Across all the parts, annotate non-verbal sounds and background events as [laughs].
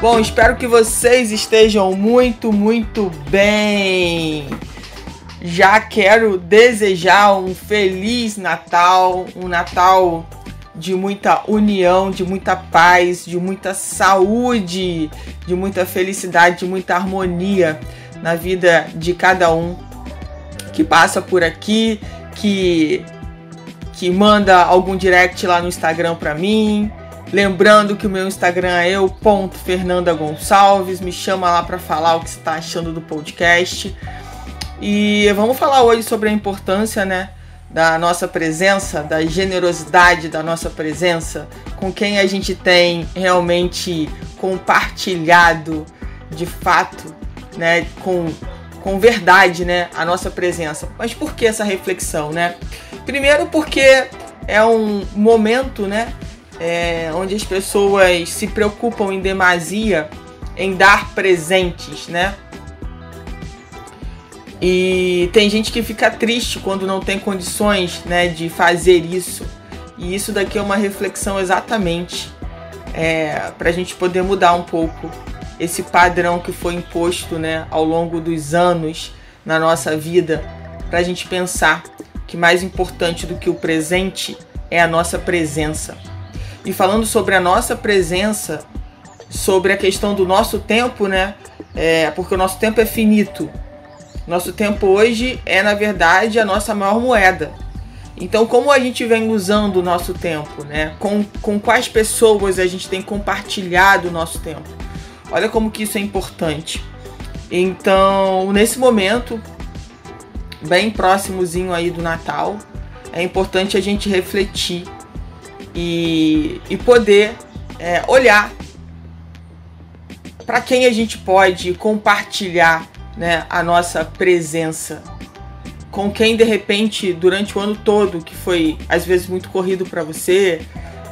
Bom, espero que vocês estejam muito, muito bem. Já quero desejar um feliz Natal, um Natal de muita união, de muita paz, de muita saúde, de muita felicidade, de muita harmonia na vida de cada um que passa por aqui, que que manda algum direct lá no Instagram para mim, Lembrando que o meu Instagram é eu, ponto Fernanda Gonçalves. Me chama lá para falar o que você está achando do podcast. E vamos falar hoje sobre a importância, né, da nossa presença, da generosidade da nossa presença, com quem a gente tem realmente compartilhado de fato, né, com, com verdade, né, a nossa presença. Mas por que essa reflexão, né? Primeiro porque é um momento, né, é, onde as pessoas se preocupam em demasia em dar presentes, né? E tem gente que fica triste quando não tem condições, né, de fazer isso. E isso daqui é uma reflexão exatamente é, para a gente poder mudar um pouco esse padrão que foi imposto, né, ao longo dos anos na nossa vida, para a gente pensar que mais importante do que o presente é a nossa presença e falando sobre a nossa presença, sobre a questão do nosso tempo, né? É, porque o nosso tempo é finito. Nosso tempo hoje é, na verdade, a nossa maior moeda. Então, como a gente vem usando o nosso tempo, né? Com, com quais pessoas a gente tem compartilhado o nosso tempo? Olha como que isso é importante. Então, nesse momento, bem próximozinho aí do Natal, é importante a gente refletir e, e poder é, olhar para quem a gente pode compartilhar né, a nossa presença. Com quem de repente durante o ano todo, que foi às vezes muito corrido para você,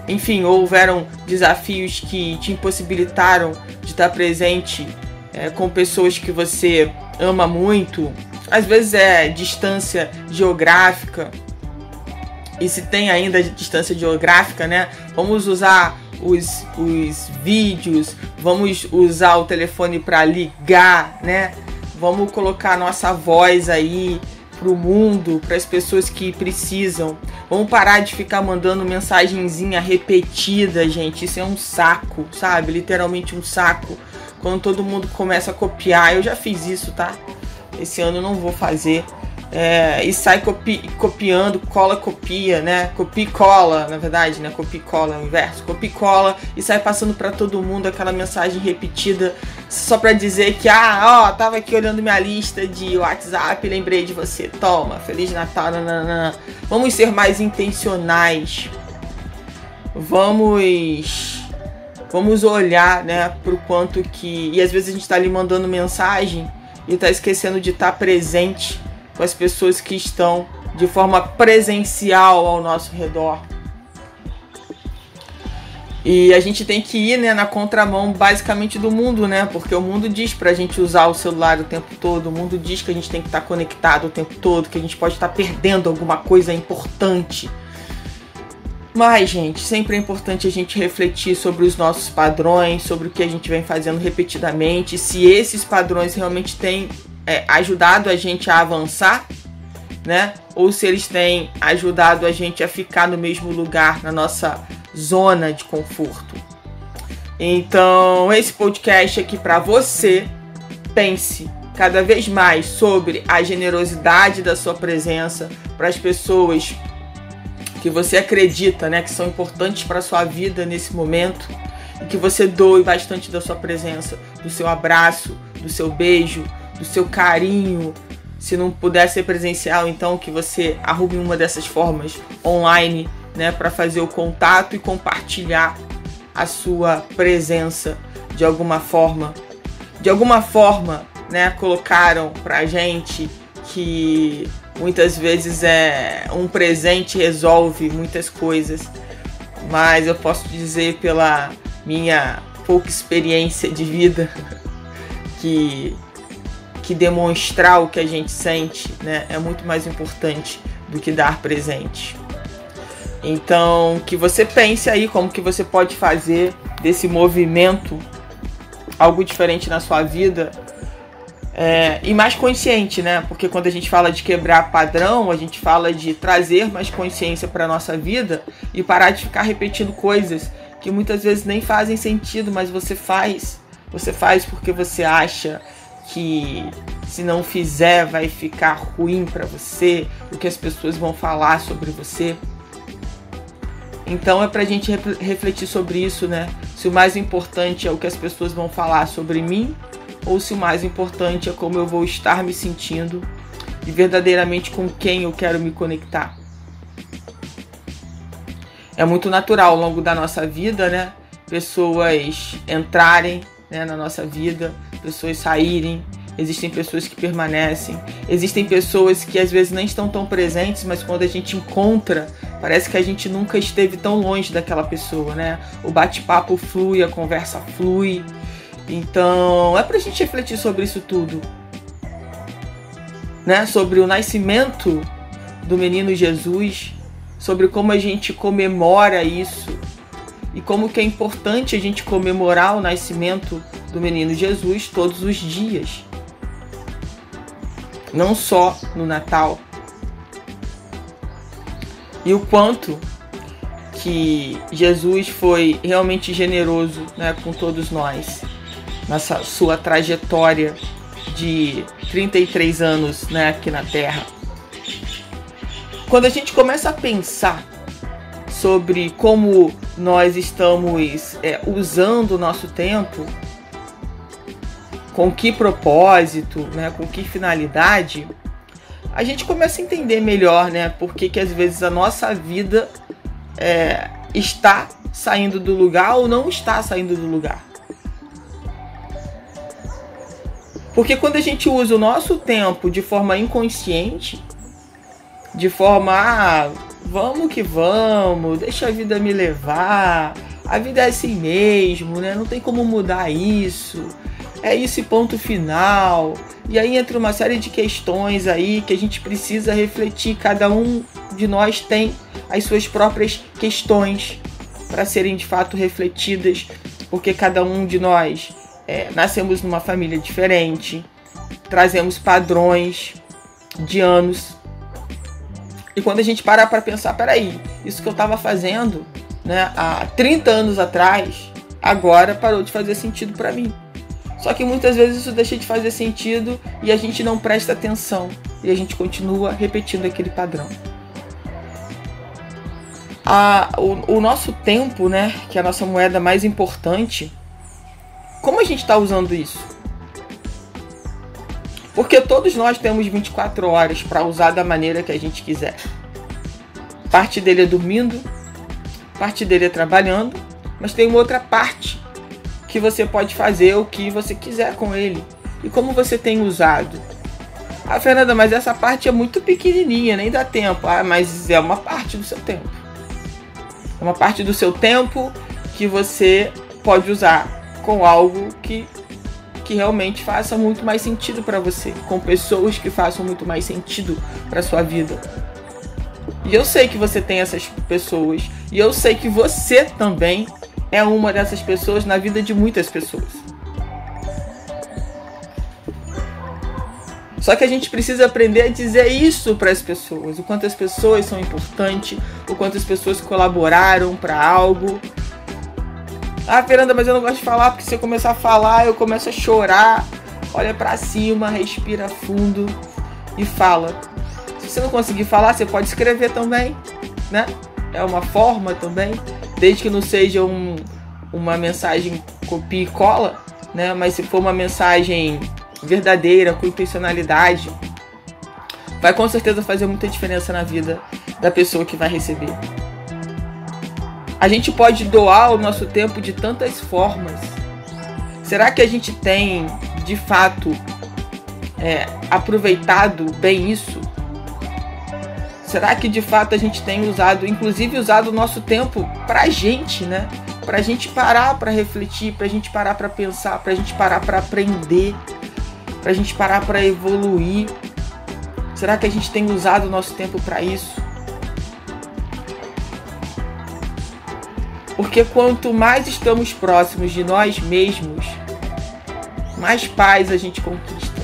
enfim, houveram desafios que te impossibilitaram de estar presente é, com pessoas que você ama muito. Às vezes é distância geográfica, e se tem ainda distância geográfica, né? Vamos usar os, os vídeos, vamos usar o telefone para ligar, né? Vamos colocar nossa voz aí pro mundo, para as pessoas que precisam. Vamos parar de ficar mandando mensagenzinha repetida, gente. Isso é um saco, sabe? Literalmente um saco. Quando todo mundo começa a copiar, eu já fiz isso, tá? Esse ano eu não vou fazer é, e sai copi, copiando, cola, copia, né? Copia e cola, na verdade, né? Copia e cola é o inverso. Copia e cola e sai passando para todo mundo aquela mensagem repetida só para dizer que, ah, ó, tava aqui olhando minha lista de WhatsApp lembrei de você. Toma, Feliz Natal, nanana. Vamos ser mais intencionais. Vamos vamos olhar, né, pro quanto que e às vezes a gente tá ali mandando mensagem e tá esquecendo de estar tá presente com as pessoas que estão de forma presencial ao nosso redor. E a gente tem que ir né, na contramão basicamente do mundo, né? Porque o mundo diz pra gente usar o celular o tempo todo, o mundo diz que a gente tem que estar conectado o tempo todo, que a gente pode estar perdendo alguma coisa importante. Mas, gente, sempre é importante a gente refletir sobre os nossos padrões, sobre o que a gente vem fazendo repetidamente, se esses padrões realmente têm é, ajudado a gente a avançar, né? Ou se eles têm ajudado a gente a ficar no mesmo lugar, na nossa zona de conforto. Então, esse podcast aqui para você, pense cada vez mais sobre a generosidade da sua presença para as pessoas que você acredita, né, que são importantes para sua vida nesse momento e que você doe bastante da sua presença, do seu abraço, do seu beijo, do seu carinho. Se não puder ser presencial, então que você arrume uma dessas formas online, né, para fazer o contato e compartilhar a sua presença de alguma forma. De alguma forma, né, colocaram pra gente que muitas vezes é um presente resolve muitas coisas. Mas eu posso dizer pela minha pouca experiência de vida [laughs] que que demonstrar o que a gente sente, né, é muito mais importante do que dar presente. Então, que você pense aí como que você pode fazer desse movimento algo diferente na sua vida é, e mais consciente, né? Porque quando a gente fala de quebrar padrão, a gente fala de trazer mais consciência para nossa vida e parar de ficar repetindo coisas que muitas vezes nem fazem sentido, mas você faz. Você faz porque você acha que se não fizer vai ficar ruim para você, o que as pessoas vão falar sobre você. Então é pra gente refletir sobre isso, né? Se o mais importante é o que as pessoas vão falar sobre mim ou se o mais importante é como eu vou estar me sentindo e verdadeiramente com quem eu quero me conectar. É muito natural ao longo da nossa vida, né? Pessoas entrarem né, na nossa vida, pessoas saírem, existem pessoas que permanecem, existem pessoas que às vezes nem estão tão presentes, mas quando a gente encontra, parece que a gente nunca esteve tão longe daquela pessoa, né? O bate-papo flui, a conversa flui. Então, é pra gente refletir sobre isso tudo. Né? Sobre o nascimento do menino Jesus, sobre como a gente comemora isso e como que é importante a gente comemorar o nascimento do menino Jesus todos os dias não só no Natal. E o quanto que Jesus foi realmente generoso né, com todos nós nessa sua trajetória de 33 anos né, aqui na Terra. Quando a gente começa a pensar sobre como nós estamos é, usando o nosso tempo, com que propósito, né, com que finalidade, a gente começa a entender melhor, né, por que, que às vezes a nossa vida é, está saindo do lugar ou não está saindo do lugar. Porque quando a gente usa o nosso tempo de forma inconsciente, de forma, ah, vamos que vamos, deixa a vida me levar, a vida é assim mesmo, né? Não tem como mudar isso é esse ponto final. E aí entra uma série de questões aí que a gente precisa refletir. Cada um de nós tem as suas próprias questões para serem de fato refletidas, porque cada um de nós é, nascemos numa família diferente, trazemos padrões de anos. E quando a gente para para pensar, peraí, isso que eu estava fazendo né, há 30 anos atrás, agora parou de fazer sentido para mim. Só que muitas vezes isso deixa de fazer sentido e a gente não presta atenção e a gente continua repetindo aquele padrão. A, o, o nosso tempo, né, que é a nossa moeda mais importante, como a gente está usando isso? Porque todos nós temos 24 horas para usar da maneira que a gente quiser. Parte dele é dormindo, parte dele é trabalhando, mas tem uma outra parte que você pode fazer o que você quiser com ele. E como você tem usado? Ah, Fernanda, mas essa parte é muito pequenininha, nem dá tempo. Ah, mas é uma parte do seu tempo. É uma parte do seu tempo que você pode usar com algo que, que realmente faça muito mais sentido para você, com pessoas que façam muito mais sentido para sua vida. E eu sei que você tem essas pessoas, e eu sei que você também é uma dessas pessoas na vida de muitas pessoas. Só que a gente precisa aprender a dizer isso para as pessoas, o quanto as pessoas são importantes, o quanto as pessoas colaboraram para algo. Ah, Fernanda, mas eu não gosto de falar porque se eu começar a falar, eu começo a chorar. Olha para cima, respira fundo e fala. Se você não conseguir falar, você pode escrever também, né? É uma forma também desde que não seja um, uma mensagem copia e cola, né? Mas se for uma mensagem verdadeira, com intencionalidade, vai com certeza fazer muita diferença na vida da pessoa que vai receber. A gente pode doar o nosso tempo de tantas formas. Será que a gente tem, de fato, é, aproveitado bem isso? Será que de fato a gente tem usado, inclusive usado o nosso tempo pra gente, né? Pra gente parar para refletir, pra gente parar para pensar, pra gente parar para aprender, pra gente parar para evoluir. Será que a gente tem usado o nosso tempo para isso? Porque quanto mais estamos próximos de nós mesmos, mais paz a gente conquista.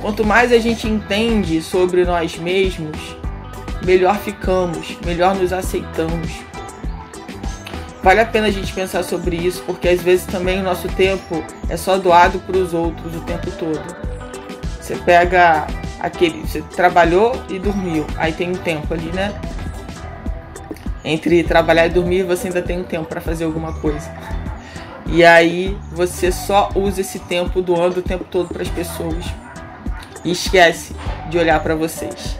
Quanto mais a gente entende sobre nós mesmos, melhor ficamos, melhor nos aceitamos. Vale a pena a gente pensar sobre isso, porque às vezes também o nosso tempo é só doado para os outros o tempo todo. Você pega aquele, você trabalhou e dormiu, aí tem um tempo ali, né? Entre trabalhar e dormir, você ainda tem um tempo para fazer alguma coisa. E aí você só usa esse tempo doando o tempo todo para as pessoas e esquece de olhar para vocês.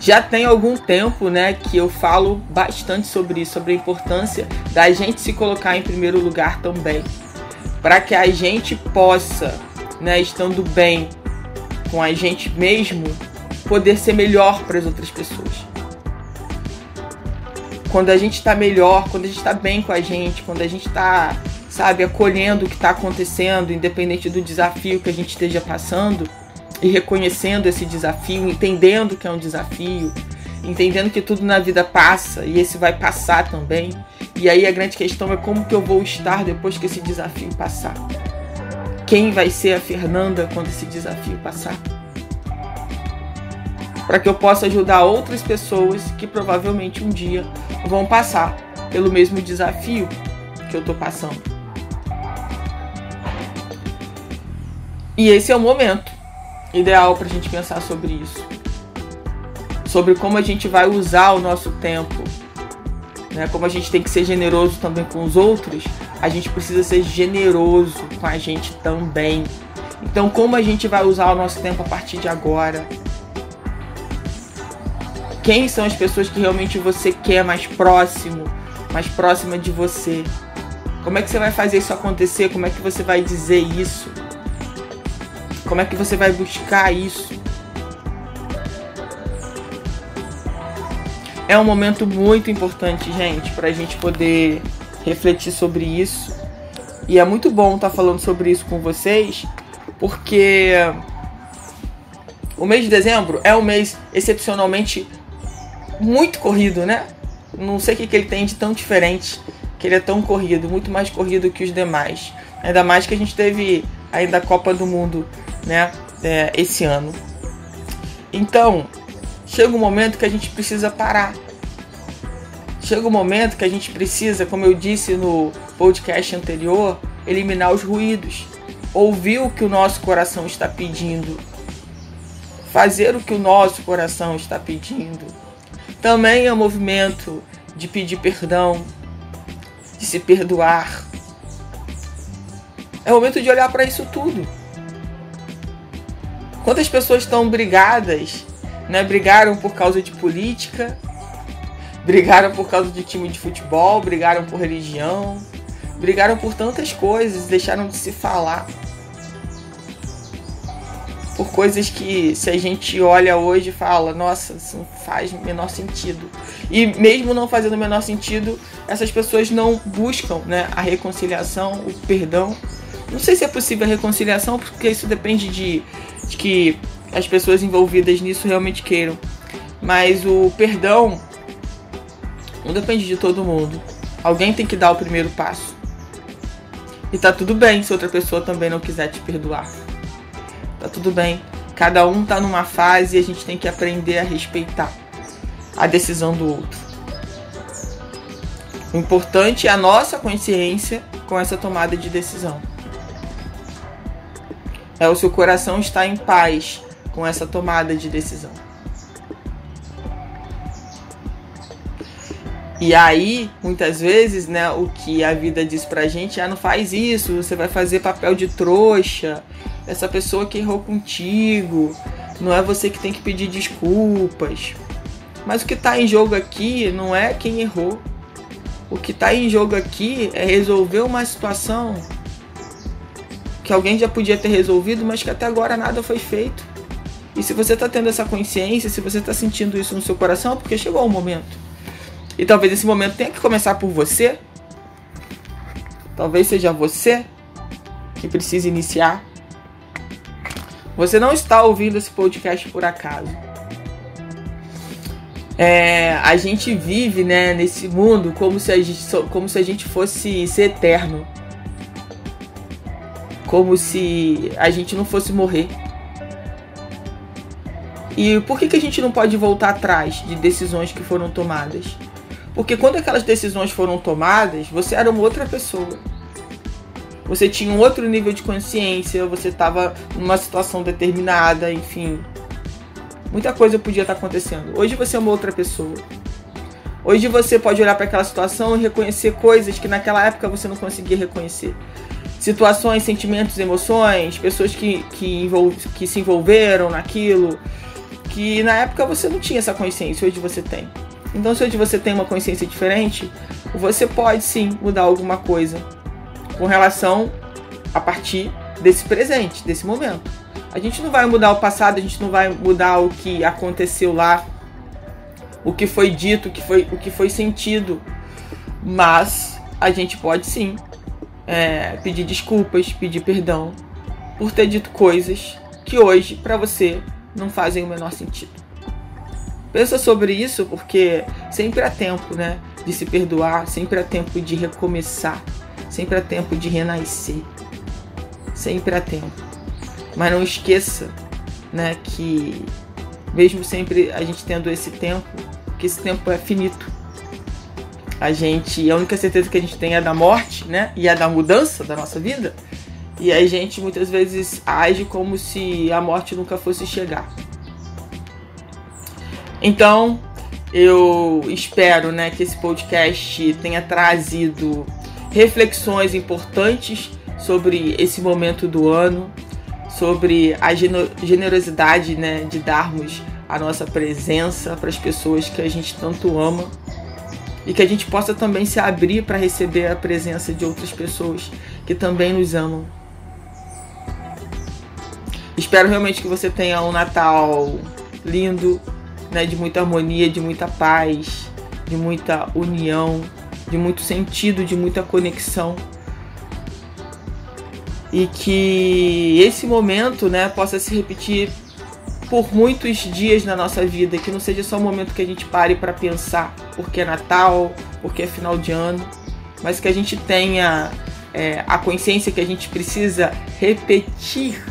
Já tem algum tempo, né, que eu falo bastante sobre isso, sobre a importância da gente se colocar em primeiro lugar também, para que a gente possa, né, estando bem com a gente mesmo, poder ser melhor para as outras pessoas quando a gente está melhor, quando a gente está bem com a gente, quando a gente está, sabe, acolhendo o que está acontecendo, independente do desafio que a gente esteja passando, e reconhecendo esse desafio, entendendo que é um desafio, entendendo que tudo na vida passa e esse vai passar também. E aí a grande questão é como que eu vou estar depois que esse desafio passar. Quem vai ser a Fernanda quando esse desafio passar? para que eu possa ajudar outras pessoas que provavelmente um dia vão passar pelo mesmo desafio que eu estou passando. E esse é o momento ideal para a gente pensar sobre isso. Sobre como a gente vai usar o nosso tempo. Né? Como a gente tem que ser generoso também com os outros, a gente precisa ser generoso com a gente também. Então, como a gente vai usar o nosso tempo a partir de agora? Quem são as pessoas que realmente você quer mais próximo, mais próxima de você? Como é que você vai fazer isso acontecer? Como é que você vai dizer isso? Como é que você vai buscar isso? É um momento muito importante, gente, para a gente poder refletir sobre isso. E é muito bom estar tá falando sobre isso com vocês, porque o mês de dezembro é um mês excepcionalmente muito corrido, né? Não sei o que, que ele tem de tão diferente, que ele é tão corrido, muito mais corrido que os demais. Ainda mais que a gente teve ainda a Copa do Mundo, né? É, esse ano. Então, chega um momento que a gente precisa parar. Chega um momento que a gente precisa, como eu disse no podcast anterior, eliminar os ruídos. Ouvir o que o nosso coração está pedindo. Fazer o que o nosso coração está pedindo também é um movimento de pedir perdão, de se perdoar. É o momento de olhar para isso tudo. Quantas pessoas estão brigadas, né? Brigaram por causa de política, brigaram por causa de time de futebol, brigaram por religião, brigaram por tantas coisas, deixaram de se falar por coisas que se a gente olha hoje fala, nossa, isso não faz menor sentido. E mesmo não fazendo menor sentido, essas pessoas não buscam né, a reconciliação, o perdão. Não sei se é possível a reconciliação, porque isso depende de, de que as pessoas envolvidas nisso realmente queiram. Mas o perdão não depende de todo mundo. Alguém tem que dar o primeiro passo. E tá tudo bem se outra pessoa também não quiser te perdoar tudo bem. Cada um tá numa fase e a gente tem que aprender a respeitar a decisão do outro. O importante é a nossa consciência com essa tomada de decisão. É o seu coração estar em paz com essa tomada de decisão. E aí, muitas vezes, né, o que a vida diz pra gente é: ah, não faz isso, você vai fazer papel de trouxa, essa pessoa que errou contigo, não é você que tem que pedir desculpas. Mas o que está em jogo aqui não é quem errou. O que está em jogo aqui é resolver uma situação que alguém já podia ter resolvido, mas que até agora nada foi feito. E se você está tendo essa consciência, se você está sentindo isso no seu coração, é porque chegou o momento. E talvez esse momento tenha que começar por você. Talvez seja você que precise iniciar. Você não está ouvindo esse podcast por acaso. É, a gente vive né, nesse mundo como se, a gente, como se a gente fosse ser eterno. Como se a gente não fosse morrer. E por que, que a gente não pode voltar atrás de decisões que foram tomadas? Porque quando aquelas decisões foram tomadas, você era uma outra pessoa. Você tinha um outro nível de consciência, você estava numa situação determinada, enfim. Muita coisa podia estar acontecendo. Hoje você é uma outra pessoa. Hoje você pode olhar para aquela situação e reconhecer coisas que naquela época você não conseguia reconhecer. Situações, sentimentos, emoções, pessoas que, que, que se envolveram naquilo, que na época você não tinha essa consciência, hoje você tem. Então, se hoje você tem uma consciência diferente, você pode sim mudar alguma coisa com relação a partir desse presente, desse momento. A gente não vai mudar o passado, a gente não vai mudar o que aconteceu lá, o que foi dito, o que foi, o que foi sentido, mas a gente pode sim é, pedir desculpas, pedir perdão por ter dito coisas que hoje para você não fazem o menor sentido. Pensa sobre isso porque sempre há tempo, né, de se perdoar, sempre há tempo de recomeçar, sempre há tempo de renascer. Sempre há tempo. Mas não esqueça, né, que mesmo sempre a gente tendo esse tempo, que esse tempo é finito. A gente, a única certeza que a gente tem é da morte, né, e é da mudança da nossa vida. E a gente muitas vezes age como se a morte nunca fosse chegar. Então, eu espero né, que esse podcast tenha trazido reflexões importantes sobre esse momento do ano, sobre a generosidade né, de darmos a nossa presença para as pessoas que a gente tanto ama e que a gente possa também se abrir para receber a presença de outras pessoas que também nos amam. Espero realmente que você tenha um Natal lindo, né, de muita harmonia, de muita paz, de muita união, de muito sentido, de muita conexão. E que esse momento, né, possa se repetir por muitos dias na nossa vida, que não seja só um momento que a gente pare para pensar, porque é Natal, porque é final de ano, mas que a gente tenha é, a consciência que a gente precisa repetir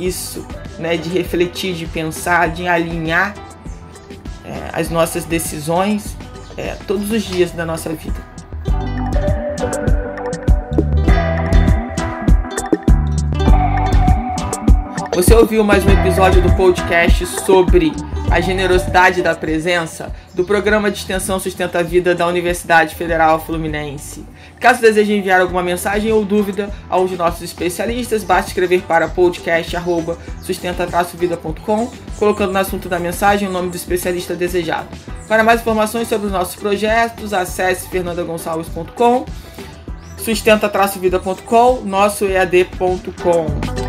isso, né, de refletir, de pensar, de alinhar é, as nossas decisões é, todos os dias da nossa vida. Você ouviu mais um episódio do podcast sobre a generosidade da presença do programa de extensão Sustenta a Vida da Universidade Federal Fluminense. Caso deseje enviar alguma mensagem ou dúvida a um de nossos especialistas, basta escrever para podcast@sustenta-vida.com, colocando no assunto da mensagem o nome do especialista desejado. Para mais informações sobre os nossos projetos, acesse fernandagonçalves.com, sustenta-vida.com, nosso ead.com.